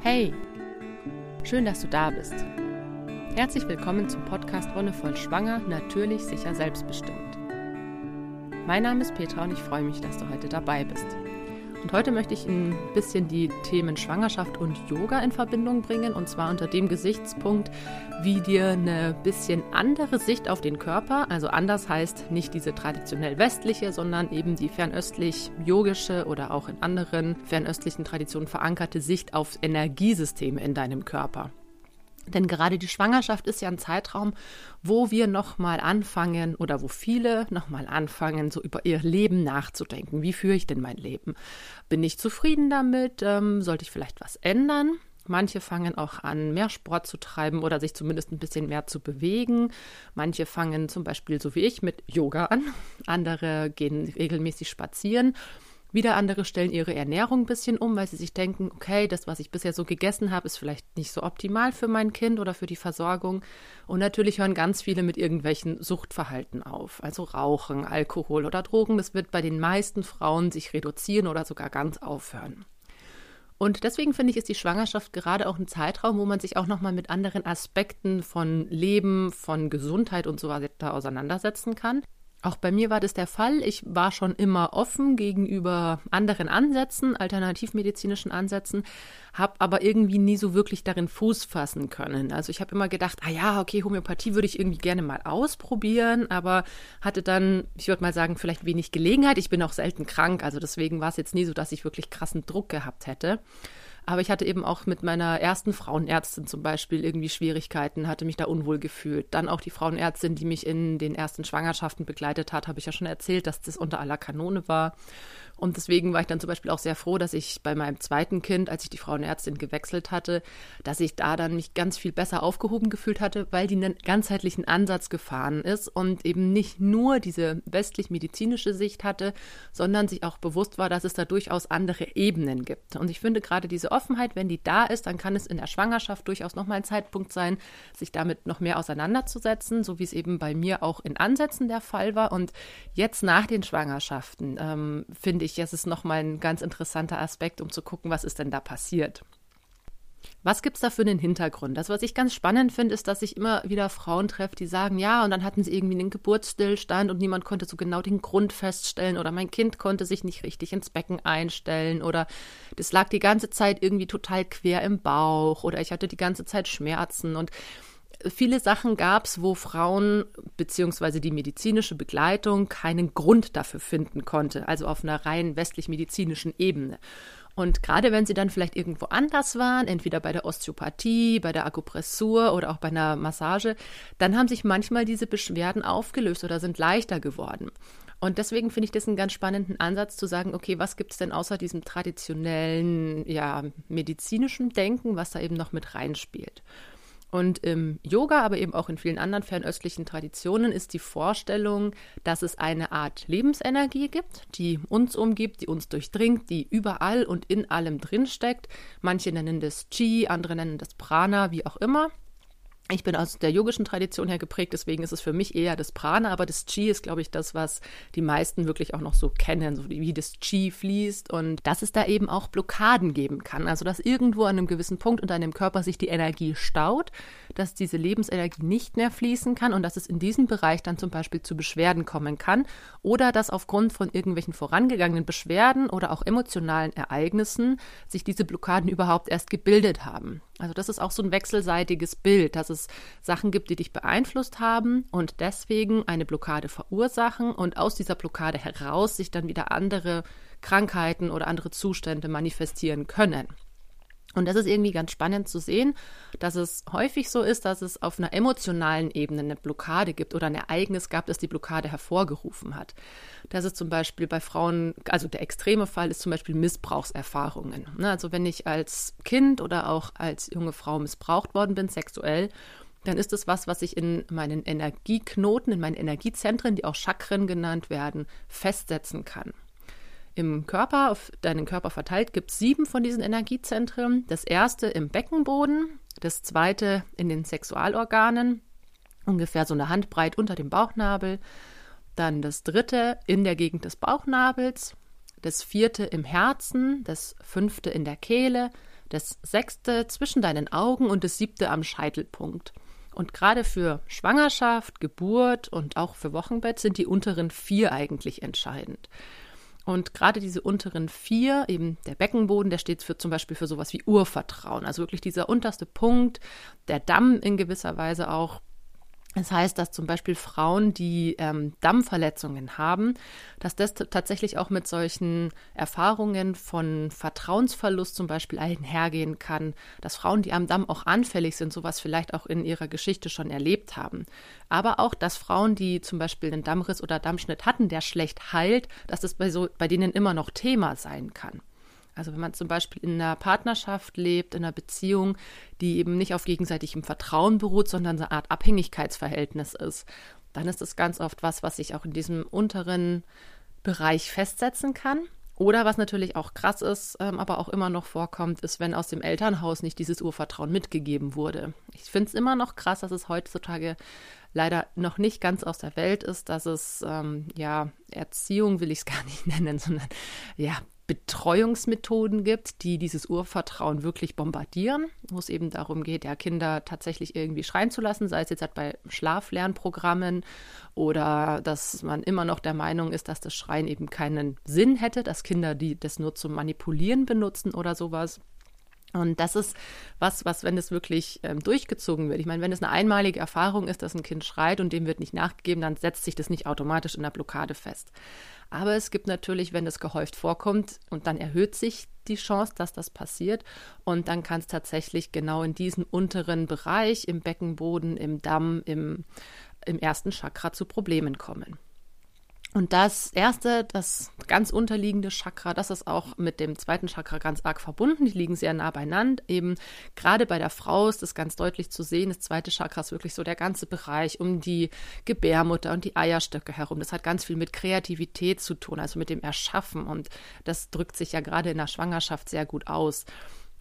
Hey, schön, dass du da bist. Herzlich willkommen zum Podcast Wonnevoll Schwanger, natürlich, sicher, selbstbestimmt. Mein Name ist Petra und ich freue mich, dass du heute dabei bist. Und heute möchte ich ein bisschen die Themen Schwangerschaft und Yoga in Verbindung bringen. Und zwar unter dem Gesichtspunkt, wie dir eine bisschen andere Sicht auf den Körper, also anders heißt nicht diese traditionell westliche, sondern eben die fernöstlich-yogische oder auch in anderen fernöstlichen Traditionen verankerte Sicht auf Energiesysteme in deinem Körper. Denn gerade die Schwangerschaft ist ja ein Zeitraum, wo wir nochmal anfangen oder wo viele nochmal anfangen, so über ihr Leben nachzudenken. Wie führe ich denn mein Leben? Bin ich zufrieden damit? Ähm, sollte ich vielleicht was ändern? Manche fangen auch an, mehr Sport zu treiben oder sich zumindest ein bisschen mehr zu bewegen. Manche fangen zum Beispiel, so wie ich, mit Yoga an. Andere gehen regelmäßig spazieren. Wieder andere stellen ihre Ernährung ein bisschen um, weil sie sich denken, okay, das, was ich bisher so gegessen habe, ist vielleicht nicht so optimal für mein Kind oder für die Versorgung. Und natürlich hören ganz viele mit irgendwelchen Suchtverhalten auf, also Rauchen, Alkohol oder Drogen. Das wird bei den meisten Frauen sich reduzieren oder sogar ganz aufhören. Und deswegen finde ich, ist die Schwangerschaft gerade auch ein Zeitraum, wo man sich auch nochmal mit anderen Aspekten von Leben, von Gesundheit und so weiter auseinandersetzen kann. Auch bei mir war das der Fall. Ich war schon immer offen gegenüber anderen Ansätzen, alternativmedizinischen Ansätzen, habe aber irgendwie nie so wirklich darin Fuß fassen können. Also ich habe immer gedacht, ah ja, okay, Homöopathie würde ich irgendwie gerne mal ausprobieren, aber hatte dann, ich würde mal sagen, vielleicht wenig Gelegenheit. Ich bin auch selten krank, also deswegen war es jetzt nie so, dass ich wirklich krassen Druck gehabt hätte. Aber ich hatte eben auch mit meiner ersten Frauenärztin zum Beispiel irgendwie Schwierigkeiten, hatte mich da unwohl gefühlt. Dann auch die Frauenärztin, die mich in den ersten Schwangerschaften begleitet hat, habe ich ja schon erzählt, dass das unter aller Kanone war. Und deswegen war ich dann zum Beispiel auch sehr froh, dass ich bei meinem zweiten Kind, als ich die Frauenärztin gewechselt hatte, dass ich da dann mich ganz viel besser aufgehoben gefühlt hatte, weil die einen ganzheitlichen Ansatz gefahren ist und eben nicht nur diese westlich-medizinische Sicht hatte, sondern sich auch bewusst war, dass es da durchaus andere Ebenen gibt. Und ich finde gerade diese Offenheit, wenn die da ist, dann kann es in der Schwangerschaft durchaus nochmal ein Zeitpunkt sein, sich damit noch mehr auseinanderzusetzen, so wie es eben bei mir auch in Ansätzen der Fall war. Und jetzt nach den Schwangerschaften ähm, finde ich, es ist nochmal ein ganz interessanter Aspekt, um zu gucken, was ist denn da passiert. Was gibt es da für einen Hintergrund? Das, was ich ganz spannend finde, ist, dass ich immer wieder Frauen treffe, die sagen, ja, und dann hatten sie irgendwie einen Geburtsstillstand und niemand konnte so genau den Grund feststellen oder mein Kind konnte sich nicht richtig ins Becken einstellen oder das lag die ganze Zeit irgendwie total quer im Bauch oder ich hatte die ganze Zeit Schmerzen und viele Sachen gab es, wo Frauen bzw. die medizinische Begleitung keinen Grund dafür finden konnte, also auf einer rein westlich-medizinischen Ebene. Und gerade wenn sie dann vielleicht irgendwo anders waren, entweder bei der Osteopathie, bei der Akupressur oder auch bei einer Massage, dann haben sich manchmal diese Beschwerden aufgelöst oder sind leichter geworden. Und deswegen finde ich das einen ganz spannenden Ansatz zu sagen, okay, was gibt es denn außer diesem traditionellen, ja, medizinischen Denken, was da eben noch mit reinspielt? Und im Yoga, aber eben auch in vielen anderen fernöstlichen Traditionen ist die Vorstellung, dass es eine Art Lebensenergie gibt, die uns umgibt, die uns durchdringt, die überall und in allem drinsteckt. Manche nennen das Chi, andere nennen das Prana, wie auch immer. Ich bin aus der yogischen Tradition her geprägt, deswegen ist es für mich eher das Prana, aber das Chi ist, glaube ich, das, was die meisten wirklich auch noch so kennen, so wie das Chi fließt und dass es da eben auch Blockaden geben kann. Also, dass irgendwo an einem gewissen Punkt unter einem Körper sich die Energie staut, dass diese Lebensenergie nicht mehr fließen kann und dass es in diesem Bereich dann zum Beispiel zu Beschwerden kommen kann oder dass aufgrund von irgendwelchen vorangegangenen Beschwerden oder auch emotionalen Ereignissen sich diese Blockaden überhaupt erst gebildet haben. Also das ist auch so ein wechselseitiges Bild, dass es Sachen gibt, die dich beeinflusst haben und deswegen eine Blockade verursachen und aus dieser Blockade heraus sich dann wieder andere Krankheiten oder andere Zustände manifestieren können. Und das ist irgendwie ganz spannend zu sehen, dass es häufig so ist, dass es auf einer emotionalen Ebene eine Blockade gibt oder ein Ereignis gab, das die Blockade hervorgerufen hat. Das ist zum Beispiel bei Frauen, also der extreme Fall ist zum Beispiel Missbrauchserfahrungen. Ne, also wenn ich als Kind oder auch als junge Frau missbraucht worden bin, sexuell, dann ist es was, was sich in meinen Energieknoten, in meinen Energiezentren, die auch Chakren genannt werden, festsetzen kann im Körper, auf deinen Körper verteilt, gibt es sieben von diesen Energiezentren. Das erste im Beckenboden, das zweite in den Sexualorganen, ungefähr so eine Handbreit unter dem Bauchnabel. Dann das dritte in der Gegend des Bauchnabels, das vierte im Herzen, das fünfte in der Kehle, das sechste zwischen deinen Augen und das siebte am Scheitelpunkt. Und gerade für Schwangerschaft, Geburt und auch für Wochenbett sind die unteren vier eigentlich entscheidend. Und gerade diese unteren vier, eben der Beckenboden, der steht für zum Beispiel für sowas wie Urvertrauen. Also wirklich dieser unterste Punkt, der Damm in gewisser Weise auch, das heißt, dass zum Beispiel Frauen, die ähm, Dammverletzungen haben, dass das tatsächlich auch mit solchen Erfahrungen von Vertrauensverlust zum Beispiel einhergehen kann, dass Frauen, die am Damm auch anfällig sind, sowas vielleicht auch in ihrer Geschichte schon erlebt haben. Aber auch, dass Frauen, die zum Beispiel einen Dammriss oder Dammschnitt hatten, der schlecht heilt, dass das bei, so, bei denen immer noch Thema sein kann. Also wenn man zum Beispiel in einer Partnerschaft lebt, in einer Beziehung, die eben nicht auf gegenseitigem Vertrauen beruht, sondern eine Art Abhängigkeitsverhältnis ist, dann ist es ganz oft was, was sich auch in diesem unteren Bereich festsetzen kann. Oder was natürlich auch krass ist, ähm, aber auch immer noch vorkommt, ist, wenn aus dem Elternhaus nicht dieses Urvertrauen mitgegeben wurde. Ich finde es immer noch krass, dass es heutzutage leider noch nicht ganz aus der Welt ist, dass es, ähm, ja, Erziehung will ich es gar nicht nennen, sondern ja, Betreuungsmethoden gibt, die dieses Urvertrauen wirklich bombardieren, wo es eben darum geht, ja, Kinder tatsächlich irgendwie schreien zu lassen, sei es jetzt halt bei Schlaflernprogrammen oder dass man immer noch der Meinung ist, dass das Schreien eben keinen Sinn hätte, dass Kinder die das nur zum Manipulieren benutzen oder sowas. Und das ist was, was, wenn es wirklich ähm, durchgezogen wird. Ich meine, wenn es eine einmalige Erfahrung ist, dass ein Kind schreit und dem wird nicht nachgegeben, dann setzt sich das nicht automatisch in der Blockade fest. Aber es gibt natürlich, wenn es gehäuft vorkommt und dann erhöht sich die Chance, dass das passiert. Und dann kann es tatsächlich genau in diesen unteren Bereich, im Beckenboden, im Damm, im, im ersten Chakra zu Problemen kommen. Und das erste, das ganz unterliegende Chakra, das ist auch mit dem zweiten Chakra ganz arg verbunden. Die liegen sehr nah beieinander. Eben gerade bei der Frau ist das ganz deutlich zu sehen. Das zweite Chakra ist wirklich so der ganze Bereich um die Gebärmutter und die Eierstöcke herum. Das hat ganz viel mit Kreativität zu tun, also mit dem Erschaffen. Und das drückt sich ja gerade in der Schwangerschaft sehr gut aus.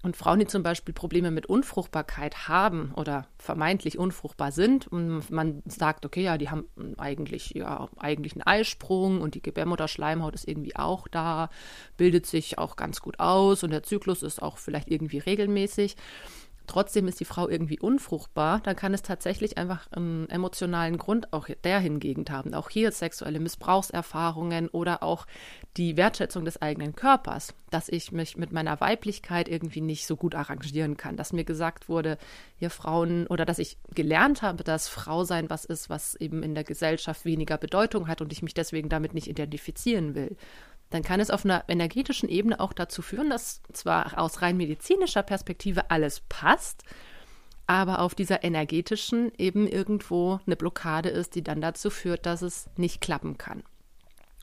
Und Frauen, die zum Beispiel Probleme mit Unfruchtbarkeit haben oder vermeintlich unfruchtbar sind, und man sagt, okay, ja, die haben eigentlich, ja, eigentlich einen Eisprung und die Gebärmutterschleimhaut ist irgendwie auch da, bildet sich auch ganz gut aus und der Zyklus ist auch vielleicht irgendwie regelmäßig trotzdem ist die Frau irgendwie unfruchtbar, dann kann es tatsächlich einfach einen emotionalen Grund auch der hingegen haben. Auch hier sexuelle Missbrauchserfahrungen oder auch die Wertschätzung des eigenen Körpers, dass ich mich mit meiner Weiblichkeit irgendwie nicht so gut arrangieren kann, dass mir gesagt wurde, ihr Frauen oder dass ich gelernt habe, dass Frau sein was ist, was eben in der Gesellschaft weniger Bedeutung hat und ich mich deswegen damit nicht identifizieren will dann kann es auf einer energetischen Ebene auch dazu führen, dass zwar aus rein medizinischer Perspektive alles passt, aber auf dieser energetischen eben irgendwo eine Blockade ist, die dann dazu führt, dass es nicht klappen kann.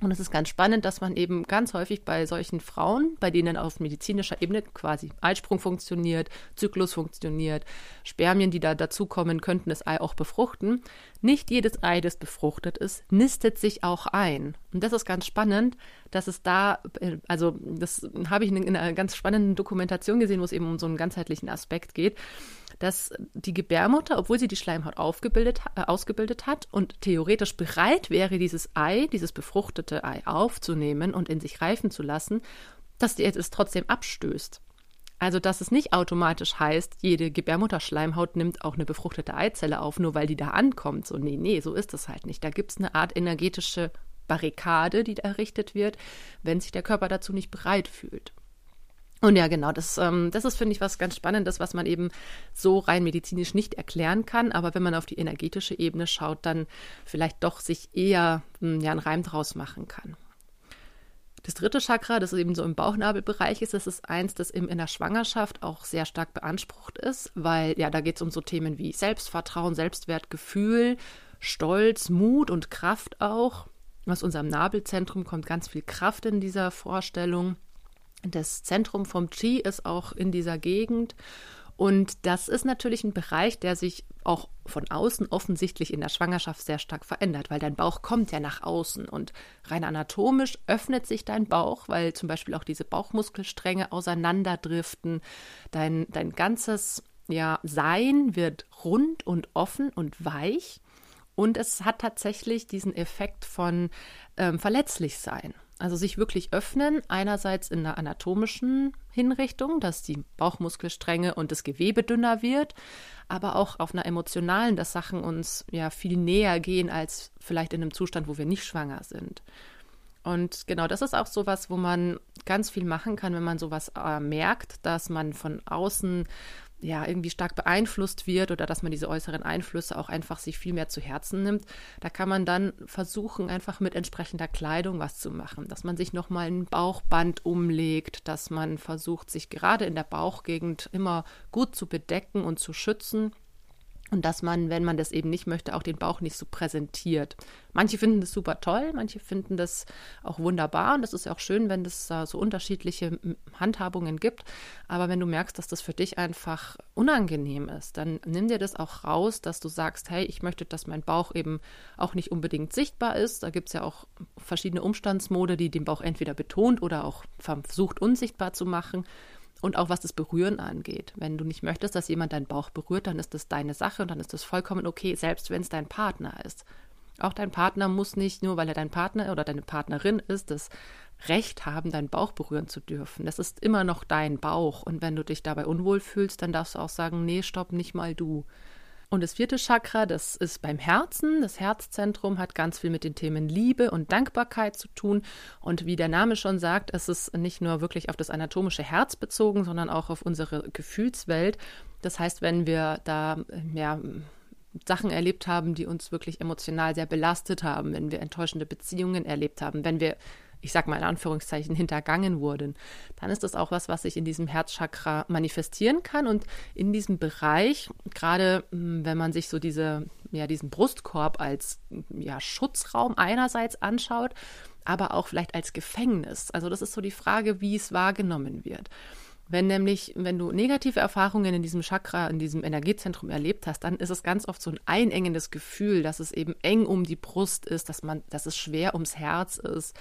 Und es ist ganz spannend, dass man eben ganz häufig bei solchen Frauen, bei denen auf medizinischer Ebene quasi Eisprung funktioniert, Zyklus funktioniert, Spermien, die da dazukommen, könnten das Ei auch befruchten. Nicht jedes Ei, das befruchtet ist, nistet sich auch ein. Und das ist ganz spannend, dass es da, äh, also das habe ich in einer ganz spannenden Dokumentation gesehen, wo es eben um so einen ganzheitlichen Aspekt geht dass die Gebärmutter, obwohl sie die Schleimhaut aufgebildet, äh, ausgebildet hat und theoretisch bereit wäre, dieses Ei, dieses befruchtete Ei aufzunehmen und in sich reifen zu lassen, dass die es trotzdem abstößt. Also, dass es nicht automatisch heißt, jede Gebärmutterschleimhaut nimmt auch eine befruchtete Eizelle auf, nur weil die da ankommt. So, nee, nee, so ist es halt nicht. Da gibt es eine Art energetische Barrikade, die errichtet wird, wenn sich der Körper dazu nicht bereit fühlt. Und ja, genau, das, ähm, das ist, finde ich, was ganz Spannendes, was man eben so rein medizinisch nicht erklären kann. Aber wenn man auf die energetische Ebene schaut, dann vielleicht doch sich eher hm, ja, einen Reim draus machen kann. Das dritte Chakra, das eben so im Bauchnabelbereich ist, das ist eins, das eben in der Schwangerschaft auch sehr stark beansprucht ist, weil ja, da geht es um so Themen wie Selbstvertrauen, Selbstwertgefühl, Stolz, Mut und Kraft auch. Aus unserem Nabelzentrum kommt ganz viel Kraft in dieser Vorstellung. Das Zentrum vom Qi ist auch in dieser Gegend. Und das ist natürlich ein Bereich, der sich auch von außen offensichtlich in der Schwangerschaft sehr stark verändert, weil dein Bauch kommt ja nach außen und rein anatomisch öffnet sich dein Bauch, weil zum Beispiel auch diese Bauchmuskelstränge auseinanderdriften. Dein, dein ganzes ja, Sein wird rund und offen und weich. Und es hat tatsächlich diesen Effekt von ähm, verletzlich sein. Also sich wirklich öffnen, einerseits in der anatomischen Hinrichtung, dass die Bauchmuskelstränge und das Gewebe dünner wird, aber auch auf einer emotionalen, dass Sachen uns ja viel näher gehen als vielleicht in einem Zustand, wo wir nicht schwanger sind. Und genau, das ist auch sowas, wo man ganz viel machen kann, wenn man sowas äh, merkt, dass man von außen ja irgendwie stark beeinflusst wird oder dass man diese äußeren Einflüsse auch einfach sich viel mehr zu Herzen nimmt, da kann man dann versuchen, einfach mit entsprechender Kleidung was zu machen, dass man sich nochmal ein Bauchband umlegt, dass man versucht, sich gerade in der Bauchgegend immer gut zu bedecken und zu schützen und dass man, wenn man das eben nicht möchte, auch den Bauch nicht so präsentiert. Manche finden das super toll, manche finden das auch wunderbar und das ist ja auch schön, wenn es so unterschiedliche Handhabungen gibt. Aber wenn du merkst, dass das für dich einfach unangenehm ist, dann nimm dir das auch raus, dass du sagst, hey, ich möchte, dass mein Bauch eben auch nicht unbedingt sichtbar ist. Da gibt es ja auch verschiedene Umstandsmode, die den Bauch entweder betont oder auch versucht unsichtbar zu machen. Und auch was das Berühren angeht. Wenn du nicht möchtest, dass jemand deinen Bauch berührt, dann ist das deine Sache und dann ist das vollkommen okay, selbst wenn es dein Partner ist. Auch dein Partner muss nicht, nur weil er dein Partner oder deine Partnerin ist, das Recht haben, deinen Bauch berühren zu dürfen. Das ist immer noch dein Bauch. Und wenn du dich dabei unwohl fühlst, dann darfst du auch sagen, nee, stopp, nicht mal du. Und das vierte Chakra, das ist beim Herzen. Das Herzzentrum hat ganz viel mit den Themen Liebe und Dankbarkeit zu tun. Und wie der Name schon sagt, es ist nicht nur wirklich auf das anatomische Herz bezogen, sondern auch auf unsere Gefühlswelt. Das heißt, wenn wir da ja, Sachen erlebt haben, die uns wirklich emotional sehr belastet haben, wenn wir enttäuschende Beziehungen erlebt haben, wenn wir ich sag mal in Anführungszeichen, hintergangen wurden, dann ist das auch was, was sich in diesem Herzchakra manifestieren kann. Und in diesem Bereich, gerade hm, wenn man sich so diese, ja, diesen Brustkorb als ja, Schutzraum einerseits anschaut, aber auch vielleicht als Gefängnis. Also das ist so die Frage, wie es wahrgenommen wird. Wenn nämlich, wenn du negative Erfahrungen in diesem Chakra, in diesem Energiezentrum erlebt hast, dann ist es ganz oft so ein einengendes Gefühl, dass es eben eng um die Brust ist, dass man, dass es schwer ums Herz ist.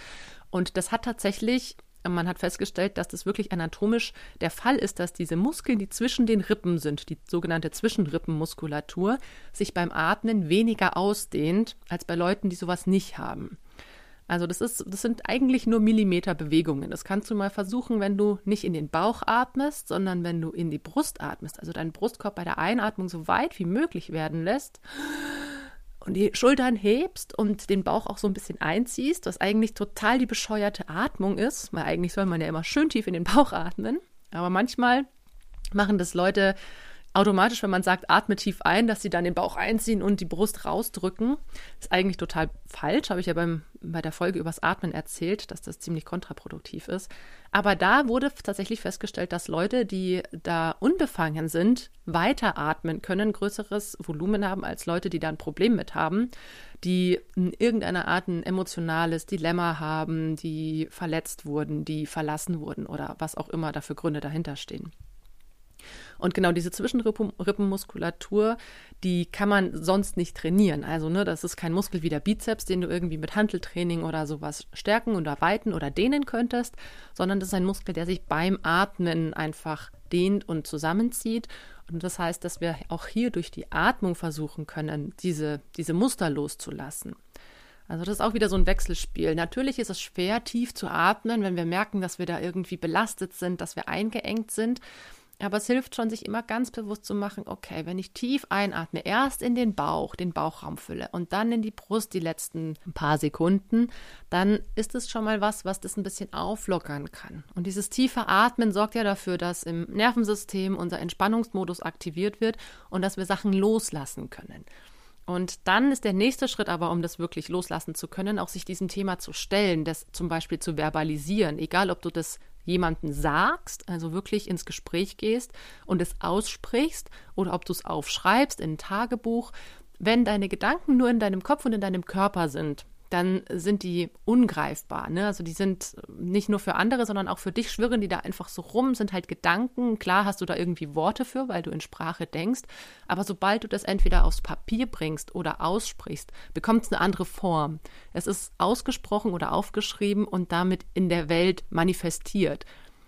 Und das hat tatsächlich man hat festgestellt, dass das wirklich anatomisch der Fall ist, dass diese Muskeln, die zwischen den Rippen sind, die sogenannte Zwischenrippenmuskulatur, sich beim Atmen weniger ausdehnt als bei Leuten, die sowas nicht haben. Also das ist, das sind eigentlich nur Millimeterbewegungen. Das kannst du mal versuchen, wenn du nicht in den Bauch atmest, sondern wenn du in die Brust atmest. Also deinen Brustkorb bei der Einatmung so weit wie möglich werden lässt und die Schultern hebst und den Bauch auch so ein bisschen einziehst, was eigentlich total die bescheuerte Atmung ist, weil eigentlich soll man ja immer schön tief in den Bauch atmen. Aber manchmal machen das Leute automatisch, wenn man sagt, atme tief ein, dass sie dann den Bauch einziehen und die Brust rausdrücken. Ist eigentlich total falsch, habe ich ja beim, bei der Folge übers Atmen erzählt, dass das ziemlich kontraproduktiv ist. Aber da wurde tatsächlich festgestellt, dass Leute, die da unbefangen sind, weiter atmen können, größeres Volumen haben als Leute, die da ein Problem mit haben, die in irgendeiner Art ein emotionales Dilemma haben, die verletzt wurden, die verlassen wurden oder was auch immer dafür Gründe dahinter stehen. Und genau diese Zwischenrippenmuskulatur, die kann man sonst nicht trainieren. Also, ne, das ist kein Muskel wie der Bizeps, den du irgendwie mit Hanteltraining oder sowas stärken oder weiten oder dehnen könntest, sondern das ist ein Muskel, der sich beim Atmen einfach dehnt und zusammenzieht. Und das heißt, dass wir auch hier durch die Atmung versuchen können, diese, diese Muster loszulassen. Also das ist auch wieder so ein Wechselspiel. Natürlich ist es schwer, tief zu atmen, wenn wir merken, dass wir da irgendwie belastet sind, dass wir eingeengt sind. Aber es hilft schon, sich immer ganz bewusst zu machen, okay, wenn ich tief einatme, erst in den Bauch, den Bauchraum fülle und dann in die Brust die letzten paar Sekunden, dann ist es schon mal was, was das ein bisschen auflockern kann. Und dieses tiefe Atmen sorgt ja dafür, dass im Nervensystem unser Entspannungsmodus aktiviert wird und dass wir Sachen loslassen können. Und dann ist der nächste Schritt aber, um das wirklich loslassen zu können, auch sich diesem Thema zu stellen, das zum Beispiel zu verbalisieren, egal ob du das jemanden sagst, also wirklich ins Gespräch gehst und es aussprichst oder ob du es aufschreibst in ein Tagebuch, wenn deine Gedanken nur in deinem Kopf und in deinem Körper sind, dann sind die ungreifbar. Ne? Also die sind nicht nur für andere, sondern auch für dich schwirren die da einfach so rum, sind halt Gedanken. Klar hast du da irgendwie Worte für, weil du in Sprache denkst, aber sobald du das entweder aufs Papier bringst oder aussprichst, bekommt es eine andere Form. Es ist ausgesprochen oder aufgeschrieben und damit in der Welt manifestiert.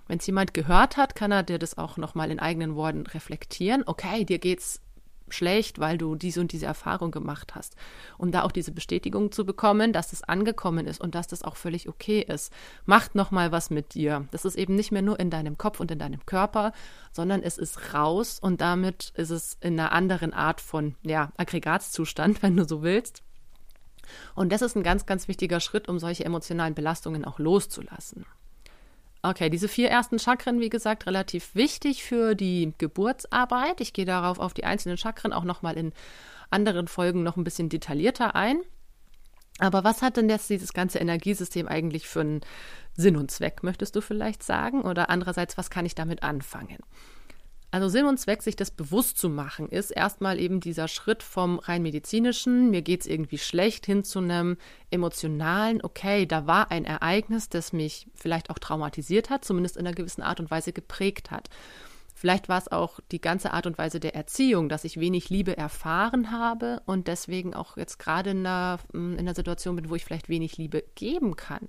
Wenn es jemand gehört hat, kann er dir das auch nochmal in eigenen Worten reflektieren. Okay, dir geht's schlecht, weil du diese und diese Erfahrung gemacht hast. Um da auch diese Bestätigung zu bekommen, dass es angekommen ist und dass das auch völlig okay ist. Macht nochmal was mit dir. Das ist eben nicht mehr nur in deinem Kopf und in deinem Körper, sondern es ist raus und damit ist es in einer anderen Art von, ja, Aggregatzustand, wenn du so willst. Und das ist ein ganz, ganz wichtiger Schritt, um solche emotionalen Belastungen auch loszulassen. Okay, diese vier ersten Chakren, wie gesagt, relativ wichtig für die Geburtsarbeit. Ich gehe darauf auf die einzelnen Chakren auch nochmal in anderen Folgen noch ein bisschen detaillierter ein. Aber was hat denn jetzt dieses ganze Energiesystem eigentlich für einen Sinn und Zweck, möchtest du vielleicht sagen? Oder andererseits, was kann ich damit anfangen? Also Sinn und Zweck, sich das bewusst zu machen, ist erstmal eben dieser Schritt vom rein medizinischen, mir geht es irgendwie schlecht, hin zu einem emotionalen, okay, da war ein Ereignis, das mich vielleicht auch traumatisiert hat, zumindest in einer gewissen Art und Weise geprägt hat. Vielleicht war es auch die ganze Art und Weise der Erziehung, dass ich wenig Liebe erfahren habe und deswegen auch jetzt gerade in einer, in einer Situation bin, wo ich vielleicht wenig Liebe geben kann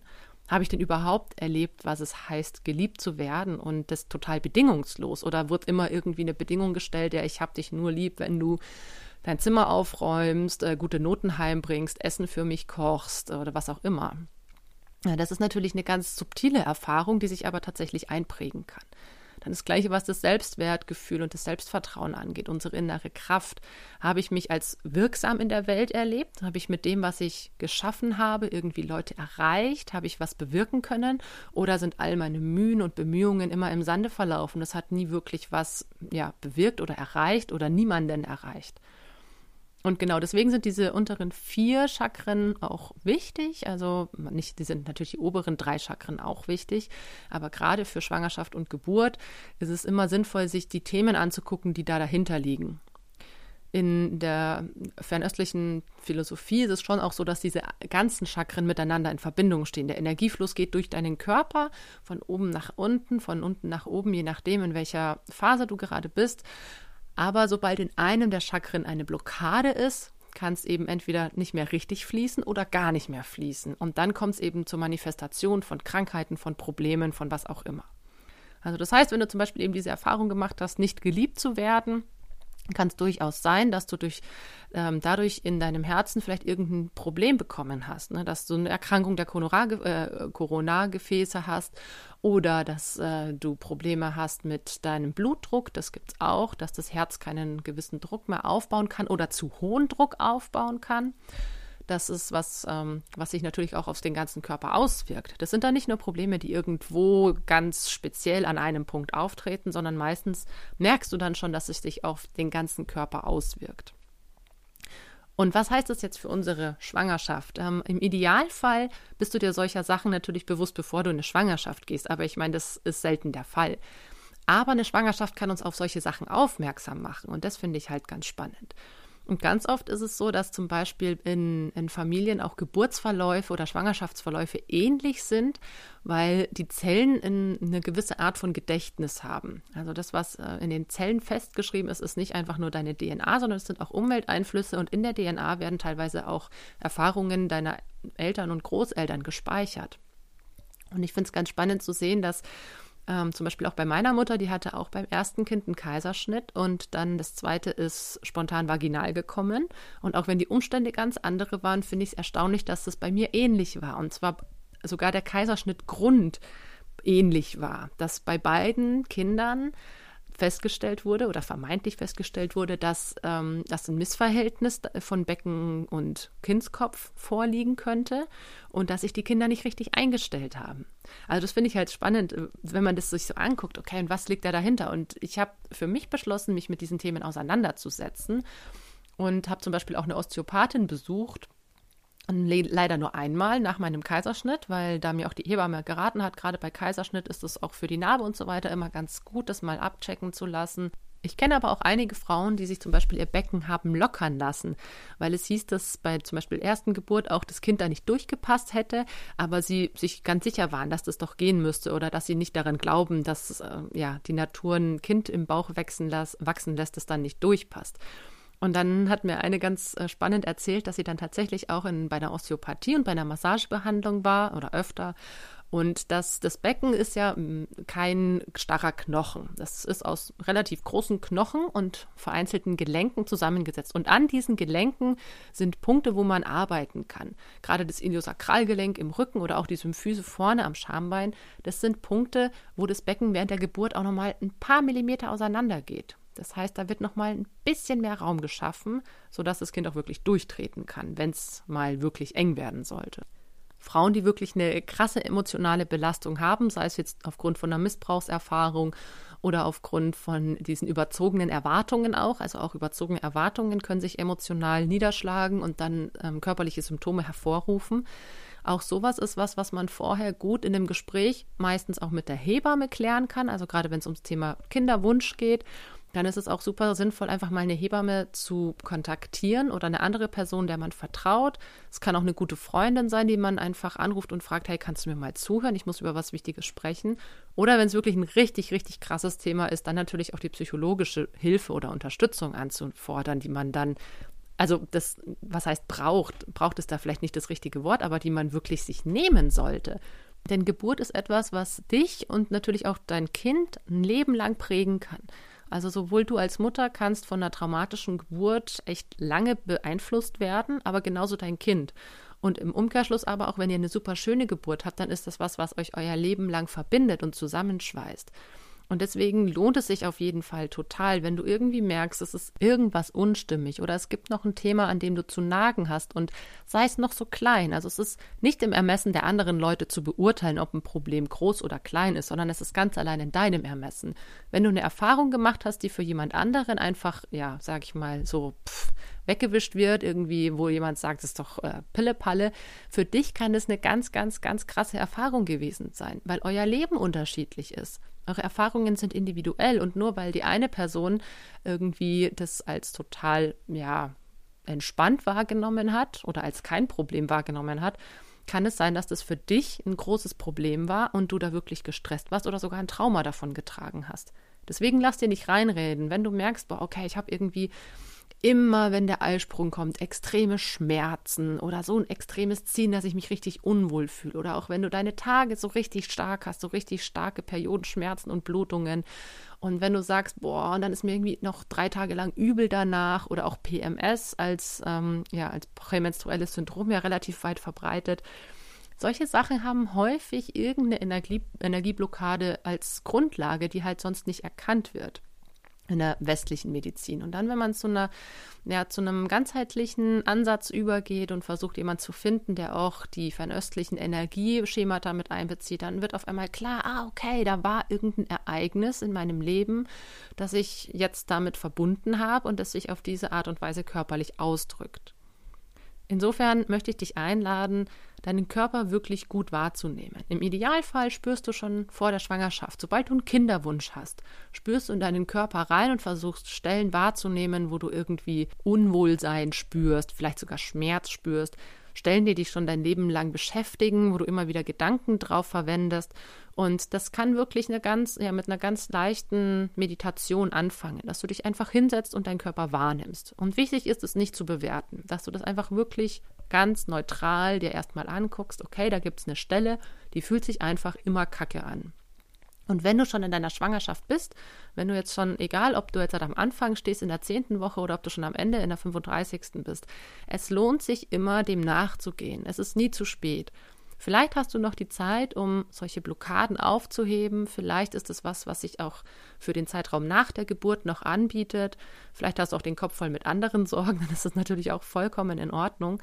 habe ich denn überhaupt erlebt, was es heißt, geliebt zu werden und das total bedingungslos? Oder wird immer irgendwie eine Bedingung gestellt, ja, ich habe dich nur lieb, wenn du dein Zimmer aufräumst, äh, gute Noten heimbringst, Essen für mich kochst oder was auch immer. Ja, das ist natürlich eine ganz subtile Erfahrung, die sich aber tatsächlich einprägen kann. Dann das Gleiche, was das Selbstwertgefühl und das Selbstvertrauen angeht, unsere innere Kraft. Habe ich mich als wirksam in der Welt erlebt? Habe ich mit dem, was ich geschaffen habe, irgendwie Leute erreicht? Habe ich was bewirken können? Oder sind all meine Mühen und Bemühungen immer im Sande verlaufen? Das hat nie wirklich was ja, bewirkt oder erreicht oder niemanden erreicht. Und genau deswegen sind diese unteren vier Chakren auch wichtig. Also nicht, die sind natürlich die oberen drei Chakren auch wichtig, aber gerade für Schwangerschaft und Geburt ist es immer sinnvoll, sich die Themen anzugucken, die da dahinter liegen. In der fernöstlichen Philosophie ist es schon auch so, dass diese ganzen Chakren miteinander in Verbindung stehen. Der Energiefluss geht durch deinen Körper von oben nach unten, von unten nach oben, je nachdem, in welcher Phase du gerade bist. Aber sobald in einem der Chakren eine Blockade ist, kann es eben entweder nicht mehr richtig fließen oder gar nicht mehr fließen. Und dann kommt es eben zur Manifestation von Krankheiten, von Problemen, von was auch immer. Also das heißt, wenn du zum Beispiel eben diese Erfahrung gemacht hast, nicht geliebt zu werden, kann es durchaus sein, dass du durch, ähm, dadurch in deinem Herzen vielleicht irgendein Problem bekommen hast, ne? dass du eine Erkrankung der äh, Coronargefäße hast oder dass äh, du Probleme hast mit deinem Blutdruck, das gibt es auch, dass das Herz keinen gewissen Druck mehr aufbauen kann oder zu hohen Druck aufbauen kann. Das ist was, ähm, was sich natürlich auch auf den ganzen Körper auswirkt. Das sind dann nicht nur Probleme, die irgendwo ganz speziell an einem Punkt auftreten, sondern meistens merkst du dann schon, dass es sich auf den ganzen Körper auswirkt. Und was heißt das jetzt für unsere Schwangerschaft? Ähm, Im Idealfall bist du dir solcher Sachen natürlich bewusst, bevor du in eine Schwangerschaft gehst, aber ich meine, das ist selten der Fall. Aber eine Schwangerschaft kann uns auf solche Sachen aufmerksam machen und das finde ich halt ganz spannend. Und ganz oft ist es so, dass zum Beispiel in, in Familien auch Geburtsverläufe oder Schwangerschaftsverläufe ähnlich sind, weil die Zellen in, eine gewisse Art von Gedächtnis haben. Also das, was äh, in den Zellen festgeschrieben ist, ist nicht einfach nur deine DNA, sondern es sind auch Umwelteinflüsse und in der DNA werden teilweise auch Erfahrungen deiner Eltern und Großeltern gespeichert. Und ich finde es ganz spannend zu sehen, dass ähm, zum Beispiel auch bei meiner Mutter, die hatte auch beim ersten Kind einen Kaiserschnitt und dann das zweite ist spontan vaginal gekommen. Und auch wenn die Umstände ganz andere waren, finde ich es erstaunlich, dass das bei mir ähnlich war. Und zwar sogar der Kaiserschnittgrund ähnlich war, dass bei beiden Kindern festgestellt wurde oder vermeintlich festgestellt wurde, dass, ähm, dass ein Missverhältnis von Becken und Kindskopf vorliegen könnte und dass sich die Kinder nicht richtig eingestellt haben. Also das finde ich halt spannend, äh, wenn man das sich so anguckt, okay, und was liegt da dahinter? Und ich habe für mich beschlossen, mich mit diesen Themen auseinanderzusetzen und habe zum Beispiel auch eine Osteopathin besucht, Leider nur einmal nach meinem Kaiserschnitt, weil da mir auch die Hebamme geraten hat, gerade bei Kaiserschnitt ist es auch für die Narbe und so weiter immer ganz gut, das mal abchecken zu lassen. Ich kenne aber auch einige Frauen, die sich zum Beispiel ihr Becken haben lockern lassen, weil es hieß, dass bei zum Beispiel ersten Geburt auch das Kind da nicht durchgepasst hätte, aber sie sich ganz sicher waren, dass das doch gehen müsste oder dass sie nicht daran glauben, dass äh, ja die Natur ein Kind im Bauch wachsen, las wachsen lässt, das dann nicht durchpasst. Und dann hat mir eine ganz äh, spannend erzählt, dass sie dann tatsächlich auch in, bei einer Osteopathie und bei einer Massagebehandlung war oder öfter. Und das, das Becken ist ja mm, kein starrer Knochen. Das ist aus relativ großen Knochen und vereinzelten Gelenken zusammengesetzt. Und an diesen Gelenken sind Punkte, wo man arbeiten kann. Gerade das Iliosakralgelenk im Rücken oder auch die Symphyse vorne am Schambein, das sind Punkte, wo das Becken während der Geburt auch nochmal ein paar Millimeter auseinander geht. Das heißt, da wird nochmal ein bisschen mehr Raum geschaffen, sodass das Kind auch wirklich durchtreten kann, wenn es mal wirklich eng werden sollte. Frauen, die wirklich eine krasse emotionale Belastung haben, sei es jetzt aufgrund von einer Missbrauchserfahrung oder aufgrund von diesen überzogenen Erwartungen auch. Also auch überzogene Erwartungen können sich emotional niederschlagen und dann ähm, körperliche Symptome hervorrufen. Auch sowas ist was, was man vorher gut in dem Gespräch meistens auch mit der Hebamme klären kann. Also gerade wenn es ums Thema Kinderwunsch geht dann ist es auch super sinnvoll, einfach mal eine Hebamme zu kontaktieren oder eine andere Person, der man vertraut. Es kann auch eine gute Freundin sein, die man einfach anruft und fragt, hey, kannst du mir mal zuhören? Ich muss über was Wichtiges sprechen. Oder wenn es wirklich ein richtig, richtig krasses Thema ist, dann natürlich auch die psychologische Hilfe oder Unterstützung anzufordern, die man dann also das, was heißt braucht, braucht es da vielleicht nicht das richtige Wort, aber die man wirklich sich nehmen sollte. Denn Geburt ist etwas, was dich und natürlich auch dein Kind ein Leben lang prägen kann. Also sowohl du als Mutter kannst von einer traumatischen Geburt echt lange beeinflusst werden, aber genauso dein Kind. Und im Umkehrschluss aber auch, wenn ihr eine super schöne Geburt habt, dann ist das was, was euch euer Leben lang verbindet und zusammenschweißt. Und deswegen lohnt es sich auf jeden Fall total, wenn du irgendwie merkst, es ist irgendwas unstimmig oder es gibt noch ein Thema, an dem du zu nagen hast und sei es noch so klein. Also es ist nicht im Ermessen der anderen Leute zu beurteilen, ob ein Problem groß oder klein ist, sondern es ist ganz allein in deinem Ermessen. Wenn du eine Erfahrung gemacht hast, die für jemand anderen einfach, ja, sag ich mal, so pff, weggewischt wird, irgendwie, wo jemand sagt, es ist doch äh, Pille-Palle, für dich kann es eine ganz, ganz, ganz krasse Erfahrung gewesen sein, weil euer Leben unterschiedlich ist. Eure Erfahrungen sind individuell und nur weil die eine Person irgendwie das als total, ja, entspannt wahrgenommen hat oder als kein Problem wahrgenommen hat, kann es sein, dass das für dich ein großes Problem war und du da wirklich gestresst warst oder sogar ein Trauma davon getragen hast. Deswegen lass dir nicht reinreden, wenn du merkst, boah, okay, ich habe irgendwie immer, wenn der Eisprung kommt, extreme Schmerzen oder so ein extremes Ziehen, dass ich mich richtig unwohl fühle. Oder auch wenn du deine Tage so richtig stark hast, so richtig starke Periodenschmerzen und Blutungen. Und wenn du sagst, boah, und dann ist mir irgendwie noch drei Tage lang übel danach oder auch PMS als, ähm, ja, als prämenstruelles Syndrom ja relativ weit verbreitet. Solche Sachen haben häufig irgendeine Energie, Energieblockade als Grundlage, die halt sonst nicht erkannt wird in der westlichen Medizin. Und dann, wenn man zu einer, ja, zu einem ganzheitlichen Ansatz übergeht und versucht, jemanden zu finden, der auch die fernöstlichen Energieschemata mit einbezieht, dann wird auf einmal klar, ah, okay, da war irgendein Ereignis in meinem Leben, das ich jetzt damit verbunden habe und das sich auf diese Art und Weise körperlich ausdrückt. Insofern möchte ich dich einladen, deinen Körper wirklich gut wahrzunehmen. Im Idealfall spürst du schon vor der Schwangerschaft, sobald du einen Kinderwunsch hast, spürst du in deinen Körper rein und versuchst Stellen wahrzunehmen, wo du irgendwie Unwohlsein spürst, vielleicht sogar Schmerz spürst, Stellen, die dich schon dein Leben lang beschäftigen, wo du immer wieder Gedanken drauf verwendest. Und das kann wirklich eine ganz, ja, mit einer ganz leichten Meditation anfangen, dass du dich einfach hinsetzt und deinen Körper wahrnimmst. Und wichtig ist es nicht zu bewerten, dass du das einfach wirklich ganz neutral dir erstmal anguckst, okay, da gibt es eine Stelle, die fühlt sich einfach immer kacke an. Und wenn du schon in deiner Schwangerschaft bist, wenn du jetzt schon, egal ob du jetzt am Anfang stehst in der zehnten Woche oder ob du schon am Ende in der 35. bist, es lohnt sich immer, dem nachzugehen. Es ist nie zu spät. Vielleicht hast du noch die Zeit, um solche Blockaden aufzuheben. Vielleicht ist es was, was sich auch für den Zeitraum nach der Geburt noch anbietet. Vielleicht hast du auch den Kopf voll mit anderen Sorgen, dann ist das natürlich auch vollkommen in Ordnung.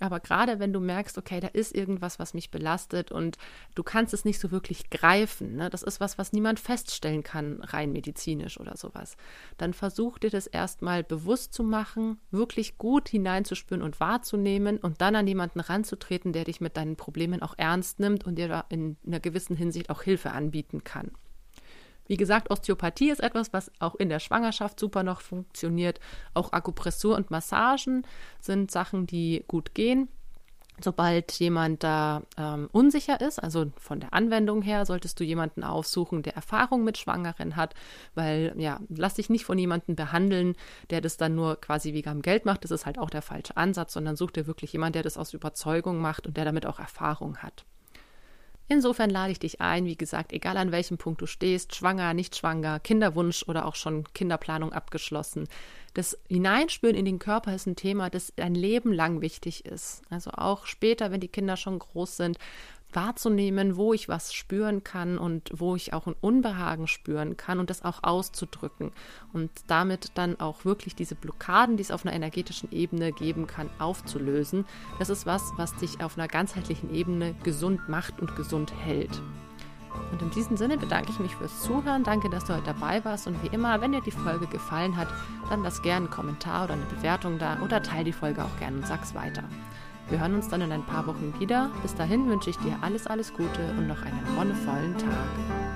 Aber gerade wenn du merkst, okay, da ist irgendwas, was mich belastet und du kannst es nicht so wirklich greifen, ne? das ist was, was niemand feststellen kann, rein medizinisch oder sowas, dann versuch dir das erstmal bewusst zu machen, wirklich gut hineinzuspüren und wahrzunehmen und dann an jemanden ranzutreten, der dich mit deinen Problemen auch ernst nimmt und dir in einer gewissen Hinsicht auch Hilfe anbieten kann. Wie gesagt, Osteopathie ist etwas, was auch in der Schwangerschaft super noch funktioniert. Auch Akupressur und Massagen sind Sachen, die gut gehen. Sobald jemand da ähm, unsicher ist, also von der Anwendung her, solltest du jemanden aufsuchen, der Erfahrung mit Schwangeren hat, weil ja, lass dich nicht von jemandem behandeln, der das dann nur quasi wegen am Geld macht. Das ist halt auch der falsche Ansatz, sondern such dir wirklich jemanden, der das aus Überzeugung macht und der damit auch Erfahrung hat. Insofern lade ich dich ein, wie gesagt, egal an welchem Punkt du stehst, schwanger, nicht schwanger, Kinderwunsch oder auch schon Kinderplanung abgeschlossen. Das Hineinspüren in den Körper ist ein Thema, das ein Leben lang wichtig ist. Also auch später, wenn die Kinder schon groß sind, wahrzunehmen, wo ich was spüren kann und wo ich auch ein Unbehagen spüren kann und das auch auszudrücken und damit dann auch wirklich diese Blockaden, die es auf einer energetischen Ebene geben kann, aufzulösen. Das ist was, was dich auf einer ganzheitlichen Ebene gesund macht und gesund hält. Und in diesem Sinne bedanke ich mich fürs Zuhören. Danke, dass du heute dabei warst. Und wie immer, wenn dir die Folge gefallen hat, dann lass gerne einen Kommentar oder eine Bewertung da oder teile die Folge auch gerne und sag's weiter. Wir hören uns dann in ein paar Wochen wieder. Bis dahin wünsche ich dir alles, alles Gute und noch einen wonnevollen Tag.